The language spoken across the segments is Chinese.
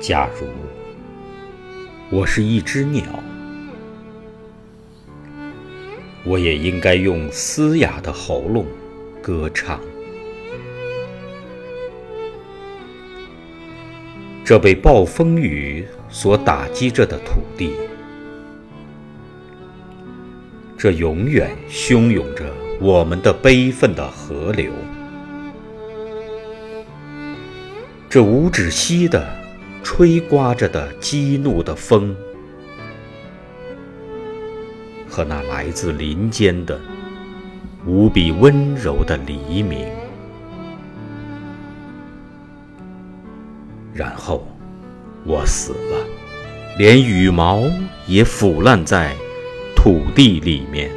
假如我是一只鸟，我也应该用嘶哑的喉咙歌唱。这被暴风雨所打击着的土地，这永远汹涌着我们的悲愤的河流，这无止息的。吹刮着的激怒的风，和那来自林间的无比温柔的黎明。然后，我死了，连羽毛也腐烂在土地里面。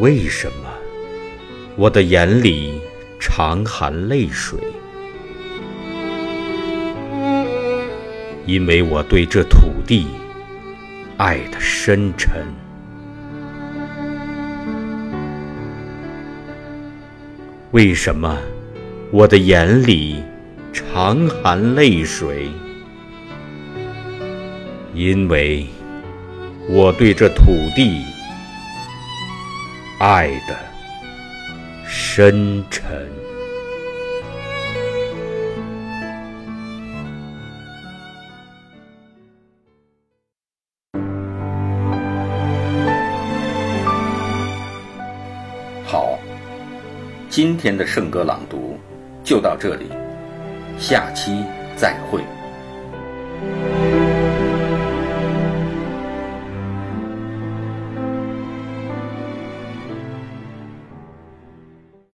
为什么我的眼里？常含泪水，因为我对这土地爱的深沉。为什么我的眼里常含泪水？因为我对这土地爱的。深沉。好，今天的圣歌朗读就到这里，下期再会。